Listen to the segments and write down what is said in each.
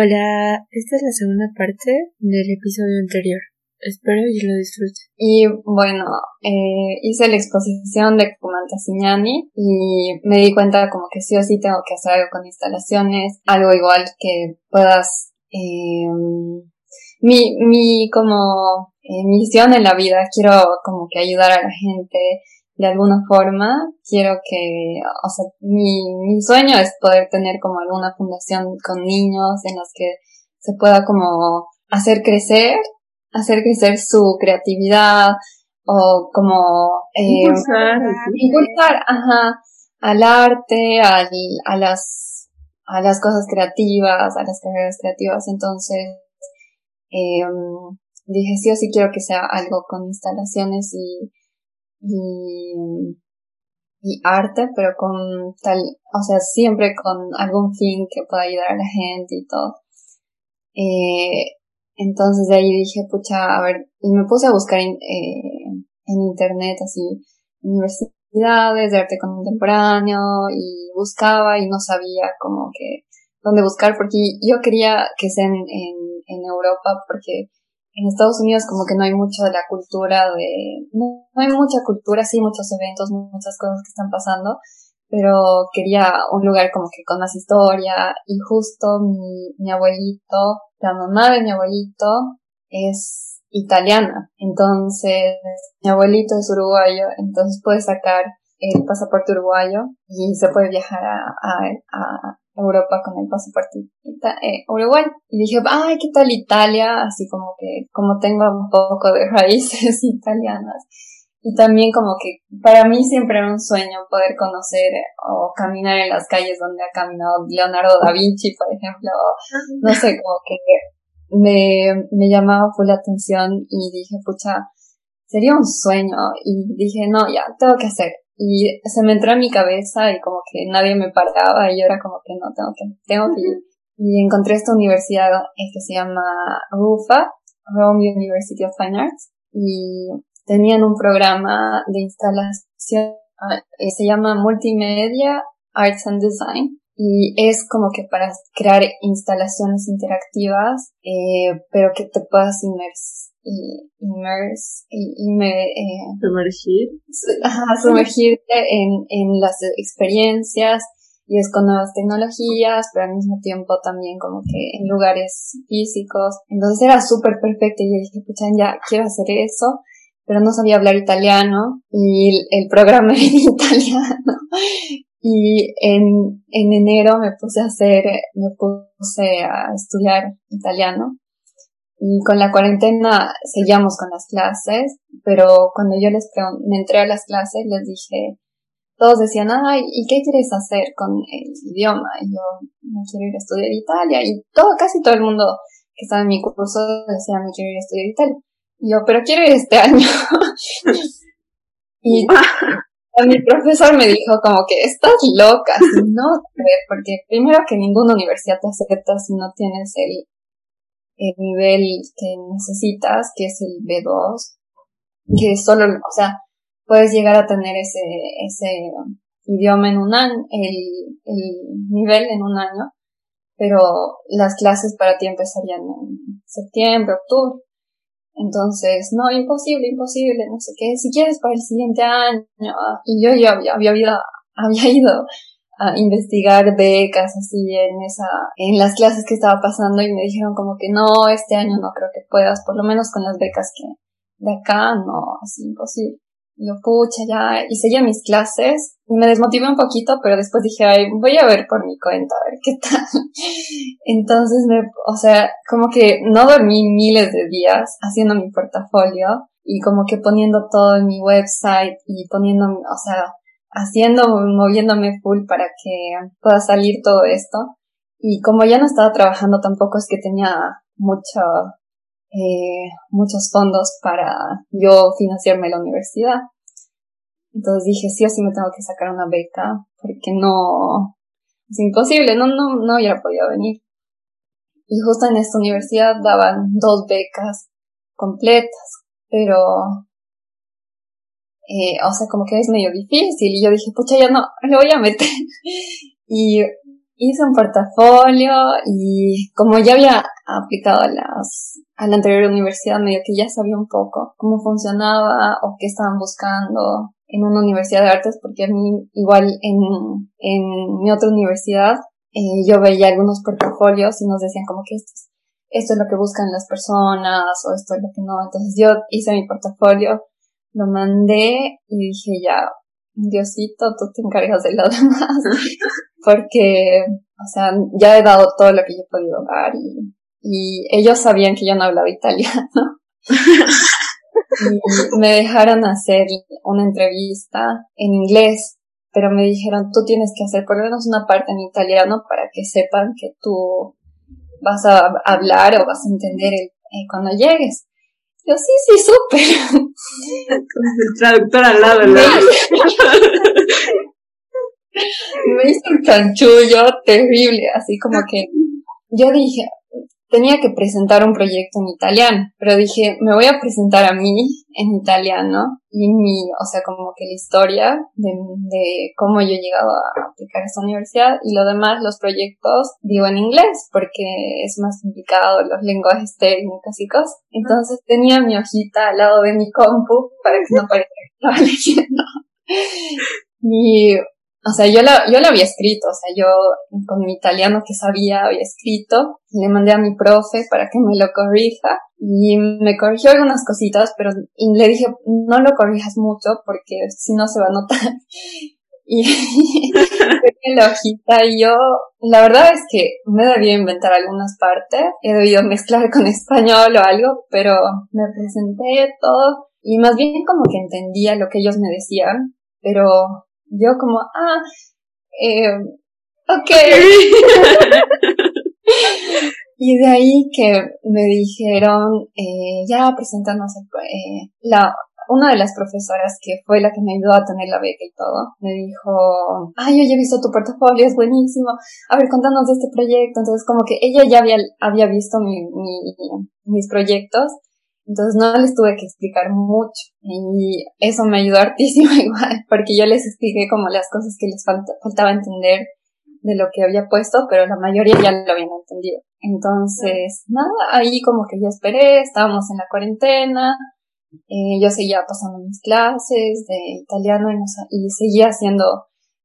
Hola, esta es la segunda parte del episodio anterior. Espero que lo disfrutes. Y bueno, eh, hice la exposición de Kumantasiñani y me di cuenta como que sí o sí tengo que hacer algo con instalaciones, algo igual que puedas... Eh, mi, mi como eh, misión en la vida, quiero como que ayudar a la gente de alguna forma. Quiero que, o sea, mi, mi sueño es poder tener como alguna fundación con niños en las que se pueda como hacer crecer, hacer crecer su creatividad o como eh, impulsar, impulsar ajá, al arte, al, a las a las cosas creativas, a las carreras creativas. Entonces, eh, dije sí o sí quiero que sea algo con instalaciones y, y, y arte, pero con tal, o sea, siempre con algún fin que pueda ayudar a la gente y todo. Eh, entonces de ahí dije, pucha, a ver, y me puse a buscar en, eh, en internet así, universidades de arte contemporáneo y buscaba y no sabía como que dónde buscar porque yo quería que sea en, en, en Europa porque en Estados Unidos como que no hay mucho de la cultura de, no, hay mucha cultura, sí, muchos eventos, muchas cosas que están pasando, pero quería un lugar como que con más historia y justo mi, mi abuelito, la mamá de mi abuelito es italiana, entonces mi abuelito es uruguayo, entonces puede sacar el pasaporte uruguayo y se puede viajar a, a, Europa con el pasaporte eh, Uruguay. Y dije, ay, ¿qué tal Italia? Así como que, como tengo un poco de raíces italianas. Y también como que para mí siempre era un sueño poder conocer o caminar en las calles donde ha caminado Leonardo da Vinci, por ejemplo. no sé, como que me, me llamaba full la atención y dije, pucha, sería un sueño. Y dije, no, ya, tengo que hacer. Y se me entró en mi cabeza y como que nadie me paraba y yo era como que no, tengo que, tengo que ir. Y encontré esta universidad eh, que se llama RUFA, Rome University of Fine Arts, y tenían un programa de instalación, eh, se llama Multimedia Arts and Design, y es como que para crear instalaciones interactivas, eh, pero que te puedas inmersar y immerse y, me eh, sumergir. sumergirte en, en las experiencias y es con nuevas tecnologías pero al mismo tiempo también como que en lugares físicos. Entonces era súper perfecto y yo dije pucha ya quiero hacer eso pero no sabía hablar italiano y el, el programa era en italiano. Y en, en enero me puse a hacer me puse a estudiar italiano y con la cuarentena seguíamos con las clases, pero cuando yo les me entré a las clases, les dije, todos decían, ay, ¿y qué quieres hacer con el idioma? Y yo me quiero ir a estudiar Italia. Y todo, casi todo el mundo que estaba en mi curso decía, me quiero ir a estudiar Italia. Y yo, pero quiero ir este año. y mi profesor me dijo como que estás loca, no, porque primero que ninguna universidad te acepta si no tienes el el nivel que necesitas, que es el B2, que solo, o sea, puedes llegar a tener ese, ese idioma en un año, el, el nivel en un año, pero las clases para ti empezarían en septiembre, octubre. Entonces, no, imposible, imposible, no sé qué, si quieres para el siguiente año. Y yo ya había, había, había ido a investigar becas así en esa, en las clases que estaba pasando y me dijeron como que no, este año no creo que puedas, por lo menos con las becas que de acá no, así imposible. Y yo, pucha, ya, y seguía mis clases y me desmotivé un poquito, pero después dije, ay, voy a ver por mi cuenta, a ver qué tal. Entonces me, o sea, como que no dormí miles de días haciendo mi portafolio y como que poniendo todo en mi website y poniendo, o sea, haciendo, moviéndome full para que pueda salir todo esto. Y como ya no estaba trabajando tampoco es que tenía mucho, eh, muchos fondos para yo financiarme la universidad. Entonces dije, sí o sí me tengo que sacar una beca, porque no, es imposible, no, no, no hubiera podido venir. Y justo en esta universidad daban dos becas completas, pero eh, o sea, como que es medio difícil. Y yo dije, pucha, ya no, lo voy a meter. y, hice un portafolio y como ya había aplicado a las a la anterior universidad medio que ya sabía un poco cómo funcionaba o qué estaban buscando en una universidad de artes porque a mí igual en, en mi otra universidad eh, yo veía algunos portafolios y nos decían como que esto es, esto es lo que buscan las personas o esto es lo que no. Entonces yo hice mi portafolio, lo mandé y dije ya, Diosito, tú te encargas de lo demás. Porque, o sea, ya he dado todo lo que yo he podido dar y, ellos sabían que yo no hablaba italiano. y me dejaron hacer una entrevista en inglés, pero me dijeron, tú tienes que hacer por lo menos una parte en italiano para que sepan que tú vas a hablar o vas a entender el, eh, cuando llegues. Yo, sí, sí, súper. El traductor al lado, ¿no? me hizo un chanchullo terrible, así como que yo dije, tenía que presentar un proyecto en italiano, pero dije, me voy a presentar a mí en italiano y mi, o sea, como que la historia de, de cómo yo he llegado a aplicar a esta universidad y lo demás, los proyectos, digo en inglés porque es más complicado los lenguajes técnicos y cosas. Entonces tenía mi hojita al lado de mi compu para que no parezca que estaba leyendo. Y o sea, yo la, yo la había escrito, o sea, yo con mi italiano que sabía había escrito, le mandé a mi profe para que me lo corrija y me corrigió algunas cositas, pero le dije, no lo corrijas mucho porque si no se va a notar. Y la hojita y yo, la verdad es que me debía inventar algunas partes, he debido mezclar con español o algo, pero me presenté todo y más bien como que entendía lo que ellos me decían, pero yo como, ah, eh, ok. y de ahí que me dijeron, eh, ya presentarnos eh, la, una de las profesoras que fue la que me ayudó a tener la beca y todo, me dijo, ay, yo ya he visto tu portafolio, es buenísimo, a ver, contanos de este proyecto. Entonces, como que ella ya había, había visto mi, mi, mis proyectos entonces no les tuve que explicar mucho y eso me ayudó hartísimo igual, porque yo les expliqué como las cosas que les faltaba entender de lo que había puesto, pero la mayoría ya lo habían entendido. Entonces, nada, ahí como que ya esperé, estábamos en la cuarentena, eh, yo seguía pasando mis clases de italiano y, y seguía haciendo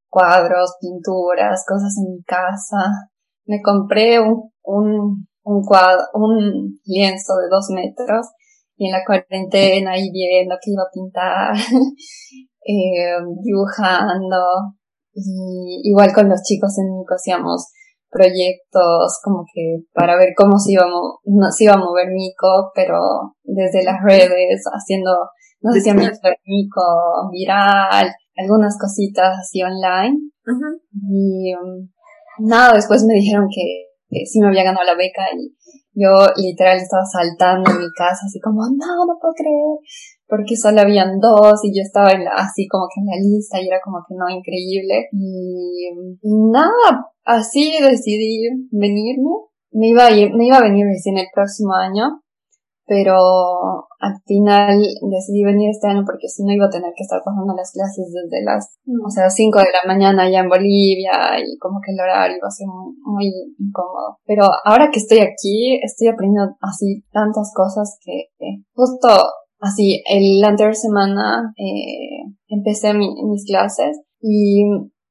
cuadros, pinturas, cosas en mi casa. Me compré un, un, un, cuadro, un lienzo de dos metros y en la cuarentena ahí viendo que iba a pintar, eh, dibujando, y igual con los chicos en Nico hacíamos proyectos como que para ver cómo se iba, a se iba a mover Nico, pero desde las redes, haciendo, no sé si a Nico viral, algunas cositas así online. Y um, nada, después me dijeron que, que sí me había ganado la beca y yo literal estaba saltando en mi casa, así como, no, no puedo creer, porque solo habían dos y yo estaba en la, así como que en la lista y era como que no, increíble. Y, nada, así decidí venirme. Me iba a ir, me iba a venir recién el próximo año, pero al final decidí venir este año porque si no iba a tener que estar pasando las clases desde las, o sea, 5 de la mañana allá en Bolivia y como que el horario iba a ser muy, muy incómodo. Pero ahora que estoy aquí, estoy aprendiendo así tantas cosas que, justo así, el, la anterior semana eh, empecé mis clases y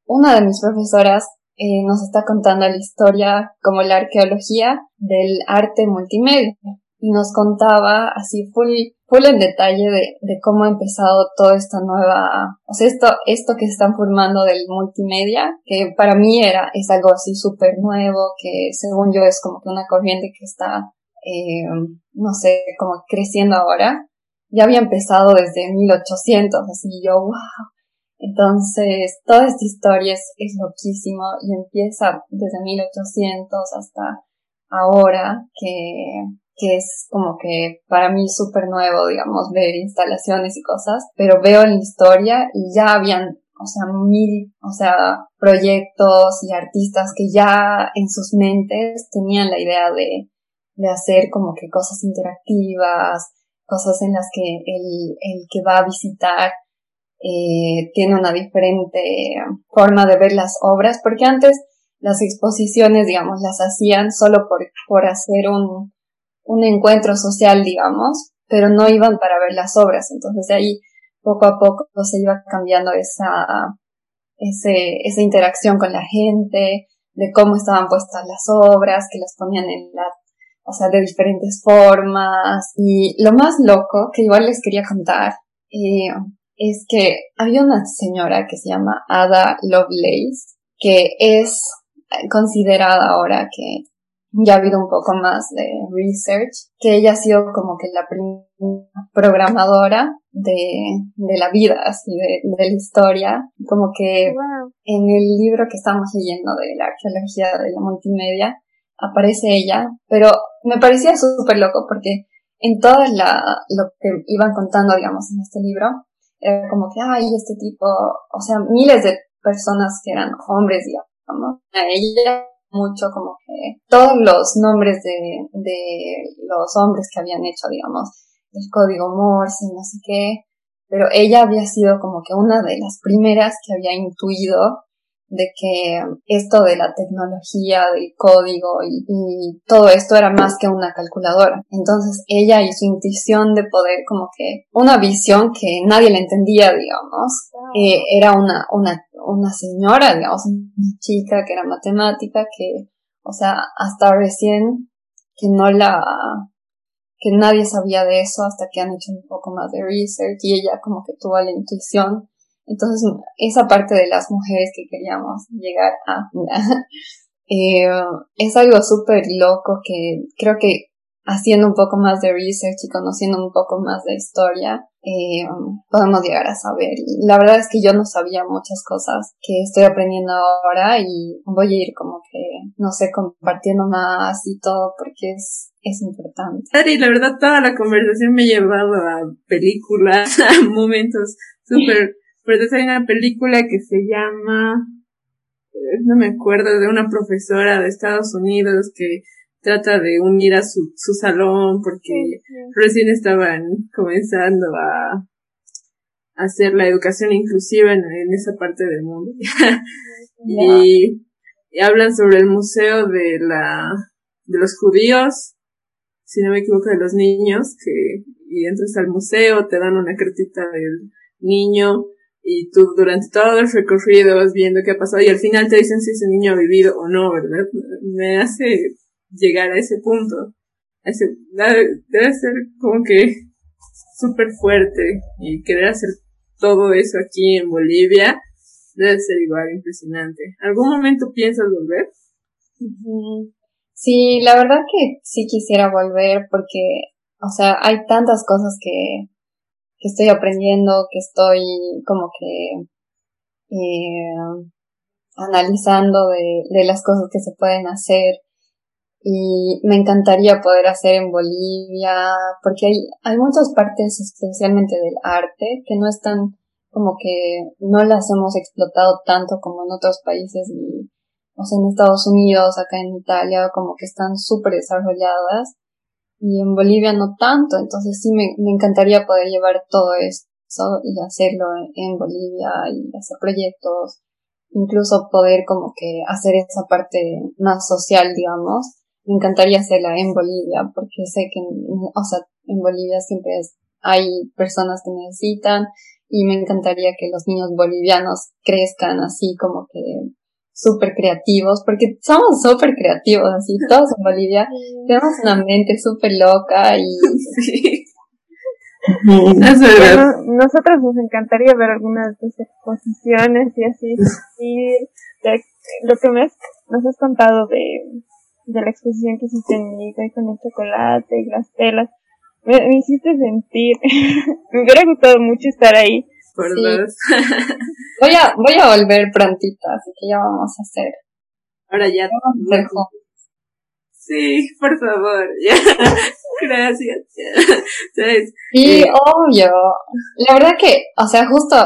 una de mis profesoras eh, nos está contando la historia como la arqueología del arte multimedia y nos contaba así full, full en detalle de, de cómo ha empezado toda esta nueva, o sea, esto, esto que están formando del multimedia, que para mí era, es algo así súper nuevo, que según yo es como que una corriente que está, eh, no sé, como creciendo ahora. Ya había empezado desde 1800, así yo, wow. Entonces, toda esta historia es, es loquísimo y empieza desde 1800 hasta ahora que que es como que para mí súper nuevo, digamos, ver instalaciones y cosas, pero veo en la historia y ya habían, o sea, mil, o sea, proyectos y artistas que ya en sus mentes tenían la idea de, de hacer como que cosas interactivas, cosas en las que el, el que va a visitar eh, tiene una diferente forma de ver las obras, porque antes las exposiciones, digamos, las hacían solo por, por hacer un, un encuentro social, digamos, pero no iban para ver las obras. Entonces de ahí poco a poco se iba cambiando esa, ese, esa interacción con la gente, de cómo estaban puestas las obras, que las ponían en la, o sea, de diferentes formas. Y lo más loco, que igual les quería contar, eh, es que había una señora que se llama Ada Lovelace, que es considerada ahora que ya ha habido un poco más de research, que ella ha sido como que la primera programadora de, de la vida, así de, de la historia, como que en el libro que estamos leyendo de la arqueología de la multimedia, aparece ella, pero me parecía súper loco porque en todo la, lo que iban contando, digamos, en este libro, era como que, ay, este tipo, o sea, miles de personas que eran hombres, digamos, a ella mucho como que todos los nombres de, de los hombres que habían hecho, digamos, el código Morse y no sé qué, pero ella había sido como que una de las primeras que había intuido de que esto de la tecnología, del código y, todo esto era más que una calculadora. Entonces ella y su intuición de poder como que una visión que nadie le entendía, digamos, eh, era una, una, una señora, digamos, una chica que era matemática que, o sea, hasta recién que no la, que nadie sabía de eso hasta que han hecho un poco más de research y ella como que tuvo la intuición entonces, esa parte de las mujeres que queríamos llegar a, eh, es algo súper loco que creo que haciendo un poco más de research y conociendo un poco más de historia, eh, podemos llegar a saber. Y la verdad es que yo no sabía muchas cosas que estoy aprendiendo ahora y voy a ir como que, no sé, compartiendo más y todo porque es, es importante. y la verdad toda la conversación me ha llevado a películas, a momentos súper pero entonces hay una película que se llama, eh, no me acuerdo, de una profesora de Estados Unidos que trata de unir a su, su salón porque recién estaban comenzando a, hacer la educación inclusiva en, esa parte del mundo. y, hablan sobre el museo de la, de los judíos, si no me equivoco, de los niños, que, y entras al museo, te dan una cartita del niño, y tú durante todo el recorrido vas viendo qué ha pasado y al final te dicen si ese niño ha vivido o no, ¿verdad? Me hace llegar a ese punto. debe ser como que súper fuerte y querer hacer todo eso aquí en Bolivia debe ser igual impresionante. ¿Algún momento piensas volver? Sí, la verdad que sí quisiera volver porque, o sea, hay tantas cosas que, que estoy aprendiendo, que estoy como que eh, analizando de, de las cosas que se pueden hacer. Y me encantaría poder hacer en Bolivia porque hay, hay muchas partes especialmente del arte que no están como que no las hemos explotado tanto como en otros países y o sea en Estados Unidos acá en Italia como que están súper desarrolladas y en Bolivia no tanto, entonces sí me, me encantaría poder llevar todo eso y hacerlo en Bolivia y hacer proyectos, incluso poder como que hacer esa parte más social, digamos. Me encantaría hacerla en Bolivia porque sé que, o sea, en Bolivia siempre hay personas que necesitan y me encantaría que los niños bolivianos crezcan así como que súper creativos, porque somos súper creativos, así, todos en Bolivia, tenemos una mente súper loca y... nosotros nos encantaría ver algunas de tus exposiciones y así, y lo que me nos has contado de, de la exposición que hiciste en y con el chocolate y las telas, me, me hiciste sentir, me hubiera gustado mucho estar ahí, voy a, voy a volver prontito, así que ya vamos a hacer. Ahora ya. Sí, por favor, ya. Gracias. Sí, obvio. La verdad que, o sea, justo,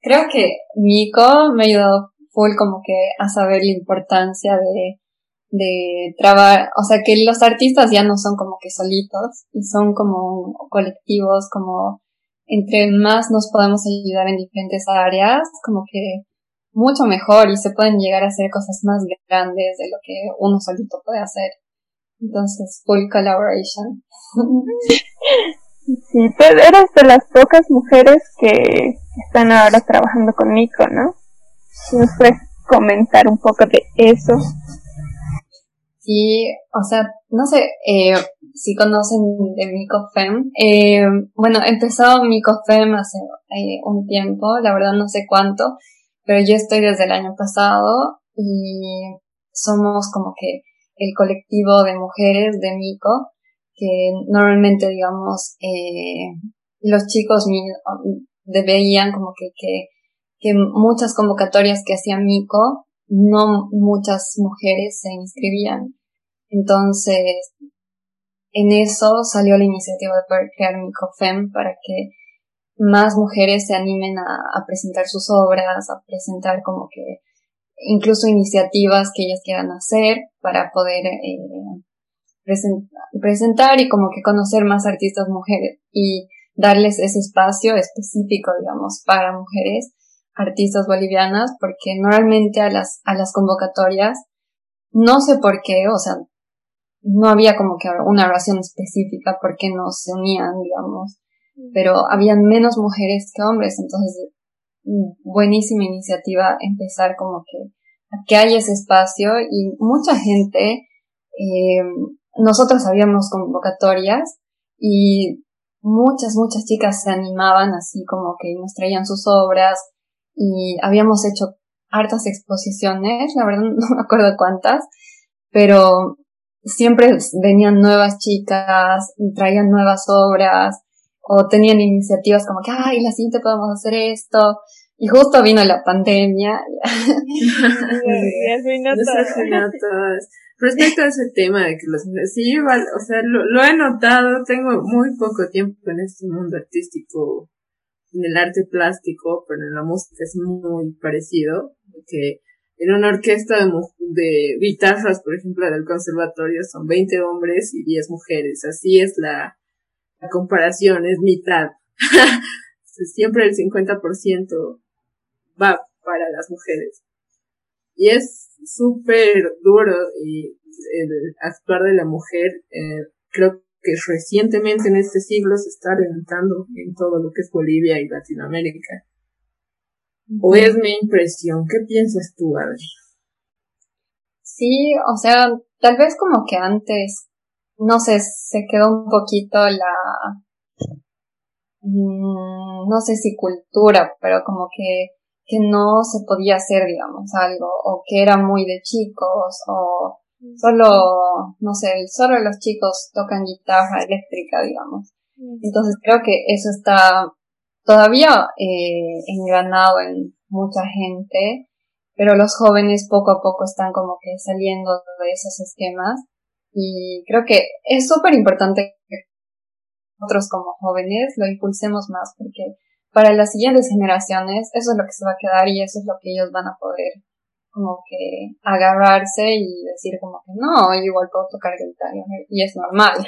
creo que Nico me ayudó full como que a saber la importancia de, de trabajar, o sea, que los artistas ya no son como que solitos y son como colectivos, como entre más nos podemos ayudar en diferentes áreas, como que mucho mejor y se pueden llegar a hacer cosas más grandes de lo que uno solito puede hacer. Entonces, full collaboration. Sí, tú eres de las pocas mujeres que están ahora trabajando con Nico, ¿no? ¿Nos puedes comentar un poco de eso? Sí, o sea, no sé eh, si conocen de MicoFem. Eh, bueno, empezó MicoFem hace eh, un tiempo, la verdad no sé cuánto, pero yo estoy desde el año pasado y somos como que el colectivo de mujeres de Mico que normalmente, digamos, eh, los chicos veían como que, que, que muchas convocatorias que hacía Mico, no muchas mujeres se inscribían. Entonces, en eso salió la iniciativa de poder crear MicoFem para que más mujeres se animen a, presentar sus obras, a presentar como que incluso iniciativas que ellas quieran hacer para poder eh, presentar y como que conocer más artistas mujeres y darles ese espacio específico, digamos, para mujeres artistas bolivianas, porque normalmente a las, a las convocatorias, no sé por qué, o sea, no había como que una razón específica por qué no se unían, digamos, pero habían menos mujeres que hombres, entonces, mm, buenísima iniciativa empezar como que, que haya ese espacio y mucha gente, eh, nosotros habíamos convocatorias y muchas, muchas chicas se animaban así como que nos traían sus obras y habíamos hecho hartas exposiciones, la verdad no me acuerdo cuántas, pero siempre venían nuevas chicas, traían nuevas obras o tenían iniciativas como que, ay, la siguiente podemos hacer esto. Y justo vino la pandemia. Respecto a ese tema de que los mujeres, sí, igual, o sea, lo, lo, he notado, tengo muy poco tiempo en este mundo artístico, en el arte plástico, pero en la música es muy parecido, que en una orquesta de, de guitarras, por ejemplo, del conservatorio, son 20 hombres y 10 mujeres, así es la, comparación, es mitad. Siempre el 50% va para las mujeres. Y es súper duro y el actuar de la mujer, eh, creo que recientemente en este siglo se está levantando en todo lo que es Bolivia y Latinoamérica. ¿O es mi impresión? ¿Qué piensas tú, Adri? Sí, o sea, tal vez como que antes, no sé, se quedó un poquito la, mm, no sé si cultura, pero como que que no se podía hacer, digamos, algo, o que era muy de chicos, o solo, no sé, solo los chicos tocan guitarra eléctrica, digamos. Entonces creo que eso está todavía eh, engranado en mucha gente, pero los jóvenes poco a poco están como que saliendo de esos esquemas y creo que es súper importante que nosotros como jóvenes lo impulsemos más porque para las siguientes generaciones eso es lo que se va a quedar y eso es lo que ellos van a poder como que agarrarse y decir como que no, yo igual puedo tocar guitarra y es normal.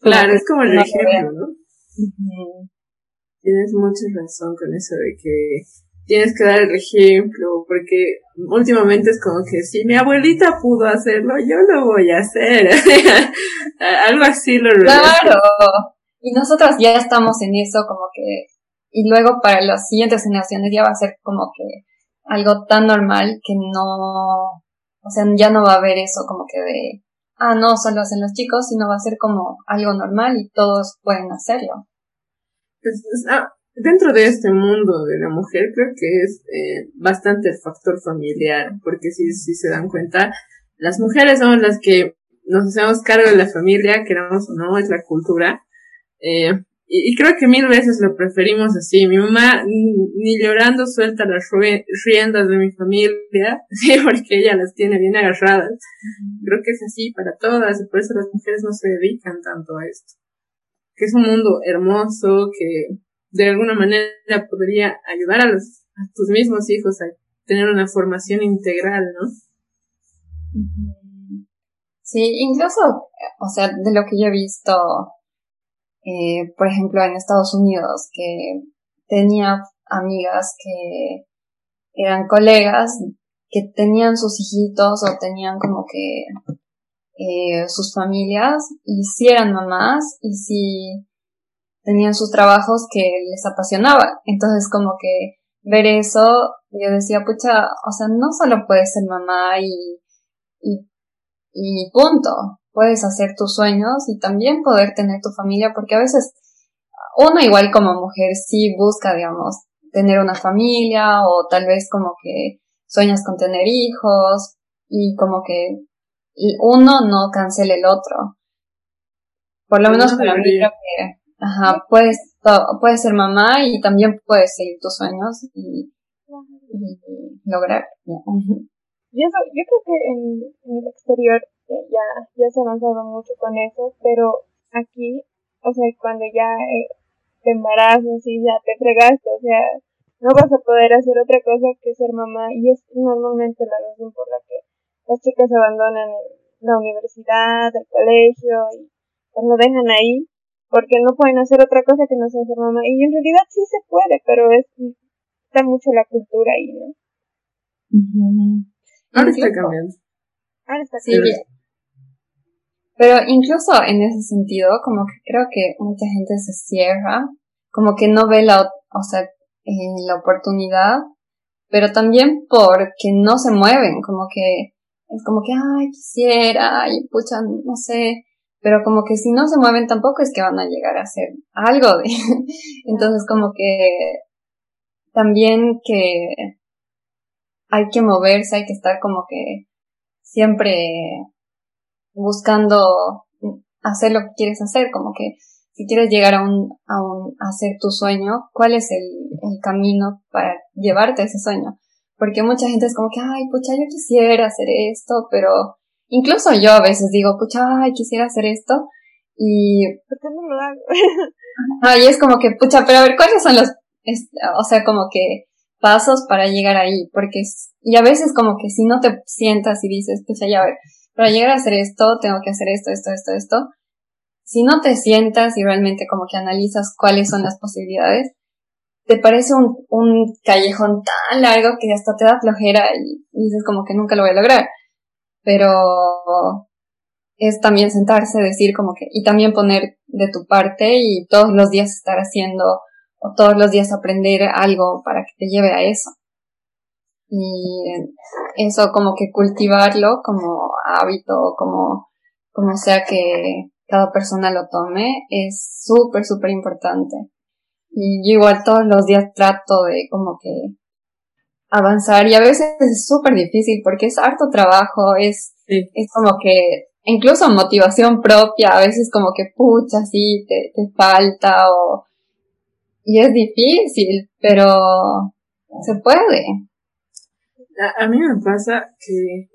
Claro, es como el ejemplo, ¿no? Tienes mucha razón con eso de que tienes que dar el ejemplo, porque últimamente es como que si mi abuelita pudo hacerlo, yo lo voy a hacer. Algo así lo Claro. Y nosotros ya estamos en eso como que y luego para las siguientes generaciones ya va a ser como que algo tan normal que no, o sea, ya no va a haber eso como que de, ah, no, solo hacen los chicos, sino va a ser como algo normal y todos pueden hacerlo. Pues, ah, dentro de este mundo de la mujer creo que es eh, bastante el factor familiar, porque si, si se dan cuenta, las mujeres somos las que nos hacemos cargo de la familia, queramos o no, es la cultura. Eh, y, creo que mil veces lo preferimos así. Mi mamá ni llorando suelta las riendas de mi familia, sí, porque ella las tiene bien agarradas. Creo que es así para todas y por eso las mujeres no se dedican tanto a esto. Que es un mundo hermoso que de alguna manera podría ayudar a los, a tus mismos hijos a tener una formación integral, ¿no? Sí, incluso, o sea, de lo que yo he visto, eh, por ejemplo, en Estados Unidos, que tenía amigas que eran colegas que tenían sus hijitos o tenían como que eh, sus familias y si eran mamás y si tenían sus trabajos que les apasionaban. Entonces como que ver eso, yo decía, pucha, o sea, no solo puedes ser mamá y, y, y punto, puedes hacer tus sueños y también poder tener tu familia, porque a veces uno igual como mujer sí busca, digamos, tener una familia o tal vez como que sueñas con tener hijos y como que uno no cancela el otro. Por lo menos para mí creo que, ajá, puedes, puedes ser mamá y también puedes seguir tus sueños y, lograr. Y eso, yo creo que en, el exterior eh, ya, ya se ha avanzado mucho con eso, pero aquí, o sea, cuando ya eh, te embarazas y ya te fregaste, o sea, no vas a poder hacer otra cosa que ser mamá y es normalmente la razón por la que las chicas abandonan la universidad, el colegio y pues lo dejan ahí porque no pueden hacer otra cosa que no sea ser mamá. Y en realidad sí se puede pero es está mucho la cultura ahí no ahora está cambiando. Ahora está cambiando. pero incluso en ese sentido como que creo que mucha gente se cierra como que no ve la o sea la oportunidad, pero también porque no se mueven, como que es como que, ay, quisiera, ay, pucha, no sé, pero como que si no se mueven tampoco es que van a llegar a hacer algo de, entonces como que también que hay que moverse, hay que estar como que siempre buscando hacer lo que quieres hacer, como que si quieres llegar a un, a un, a hacer tu sueño, ¿cuál es el, el camino para llevarte a ese sueño? Porque mucha gente es como que, ay, pucha, yo quisiera hacer esto, pero incluso yo a veces digo, pucha, ay, quisiera hacer esto, y... ¿Por qué no lo hago? ay, es como que, pucha, pero a ver, ¿cuáles son los, o sea, como que pasos para llegar ahí? Porque, y a veces como que si no te sientas y dices, pucha, ya a ver, para llegar a hacer esto, tengo que hacer esto, esto, esto, esto, si no te sientas y realmente como que analizas cuáles son las posibilidades, te parece un, un callejón tan largo que hasta te da flojera y dices como que nunca lo voy a lograr. Pero es también sentarse, decir como que, y también poner de tu parte y todos los días estar haciendo o todos los días aprender algo para que te lleve a eso. Y eso como que cultivarlo como hábito, como, como sea que, cada persona lo tome es súper, súper importante. Y yo igual todos los días trato de como que avanzar y a veces es súper difícil porque es harto trabajo, es, es como que incluso motivación propia, a veces como que pucha, sí, te, te falta o, y es difícil, pero se puede. A, mí me pasa que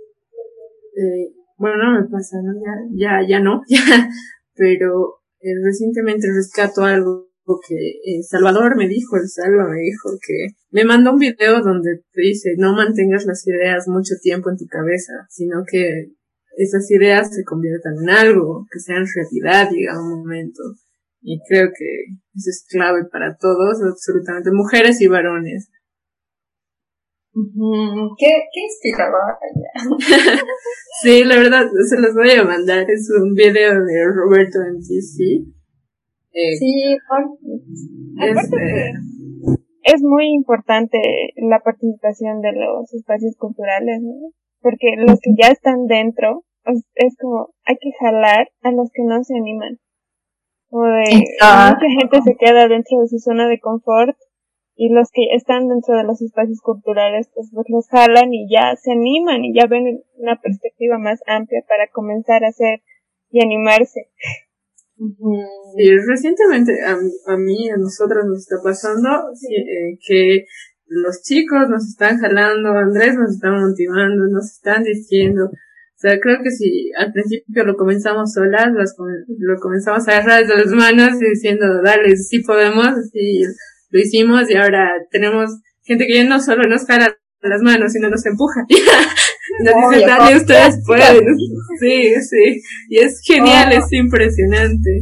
eh, bueno, no me pasa, ¿no? Ya, ya, ya no, ya, pero eh, recientemente rescato algo que eh, Salvador me dijo, el Salva me dijo que me mandó un video donde te dice no mantengas las ideas mucho tiempo en tu cabeza, sino que esas ideas se conviertan en algo, que sean realidad, llega un momento. Y creo que eso es clave para todos, absolutamente, mujeres y varones. ¿Qué, qué inspirador? sí, la verdad, se los voy a mandar. Es un video de Roberto MTC. Eh, sí, este, es muy importante la participación de los espacios culturales, ¿no? Porque los que ya están dentro, es, como, hay que jalar a los que no se animan. O de, mucha gente se queda dentro de su zona de confort y los que están dentro de los espacios culturales pues, pues, los jalan y ya se animan y ya ven una perspectiva más amplia para comenzar a hacer y animarse. Sí, recientemente a, mí, a nosotros nos está pasando eh, que los chicos nos están jalando, Andrés nos está motivando, nos están diciendo, o sea, creo que si al principio lo comenzamos solas, lo comenzamos a agarrar de las manos y diciendo, dale, sí podemos, así lo hicimos y ahora tenemos gente que ya no solo nos jala las manos, sino nos empuja. nos dice, dale, ustedes pueden. Sí, sí. Y es genial, es impresionante.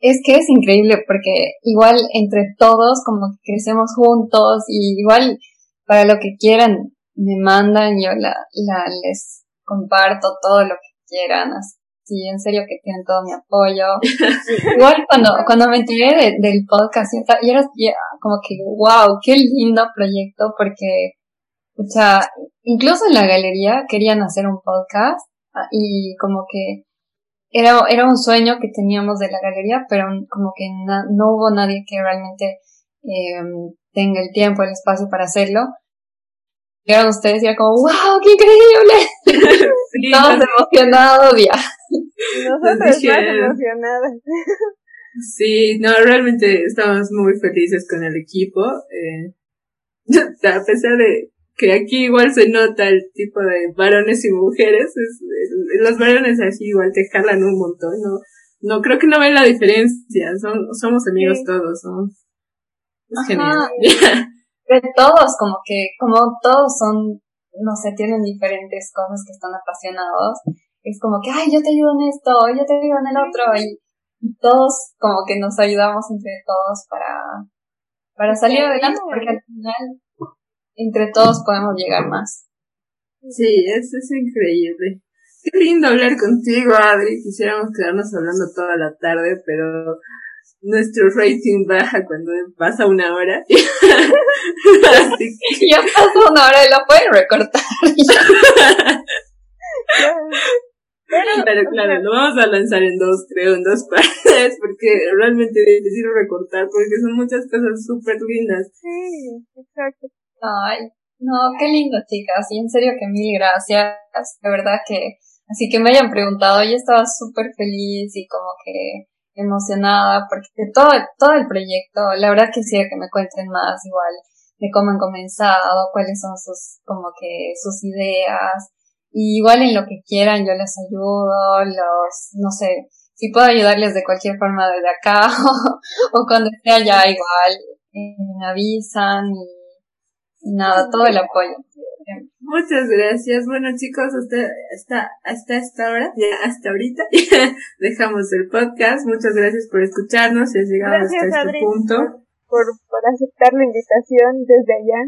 es que es increíble porque igual entre todos como que crecemos juntos y igual para lo que quieran me mandan, yo la, la les comparto todo lo que quieran, así en serio que tienen todo mi apoyo. igual cuando, cuando me enteré del podcast, y era como que, wow, qué lindo proyecto porque, o sea, incluso en la galería querían hacer un podcast ah, y como que era, era un sueño que teníamos de la galería, pero como que no hubo nadie que realmente eh, tenga el tiempo, el espacio para hacerlo. Llegaron ustedes y era como, wow, qué increíble. Todos emocionados ya. Nosotros más emocionadas. Sí, no, realmente estamos muy felices con el equipo. Eh, a pesar de que aquí igual se nota el tipo de varones y mujeres, es, los varones así igual te jalan un montón, no, no creo que no ven la diferencia, son, somos amigos todos, ¿no? Es genial. De todos, como que, como todos son, no sé, tienen diferentes cosas que están apasionados, es como que, ay, yo te ayudo en esto, yo te ayudo en el otro, y, todos como que nos ayudamos entre todos para, para salir adelante, porque al final entre todos podemos llegar más. Sí, eso es increíble. Qué lindo hablar contigo, Adri. Quisiéramos quedarnos hablando toda la tarde, pero nuestro rating baja cuando pasa una hora. Ya pasó una hora y lo pueden recortar. Pero claro, lo vamos a lanzar en dos, creo, en dos partes, porque realmente necesito recortar, porque son muchas cosas súper lindas. Sí, exacto. Ay, no, qué lindo, chicas. Y en serio que mil gracias. De verdad que, así que me hayan preguntado, yo estaba súper feliz y como que emocionada porque todo, todo el proyecto, la verdad quisiera que me cuenten más igual de cómo han comenzado, cuáles son sus, como que sus ideas. Y igual en lo que quieran yo les ayudo, los, no sé, si puedo ayudarles de cualquier forma desde acá o, cuando esté allá igual, eh, me avisan y Nada, todo el apoyo. Muchas gracias. Bueno, chicos, hasta, hasta, hasta esta hora, ya hasta ahorita, dejamos el podcast. Muchas gracias por escucharnos y has llegado hasta este punto. Por, por aceptar la invitación desde allá,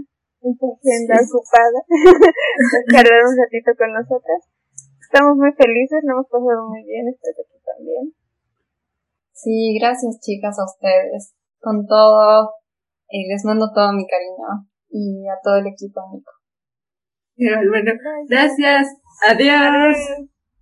en tu agenda ocupada, cargar un ratito con nosotras. Estamos muy felices, lo hemos pasado muy bien, espero que tú también. Sí, gracias chicas a ustedes. Con todo, y les mando todo mi cariño y a todo el equipo amigo. Bueno, gracias. Adiós.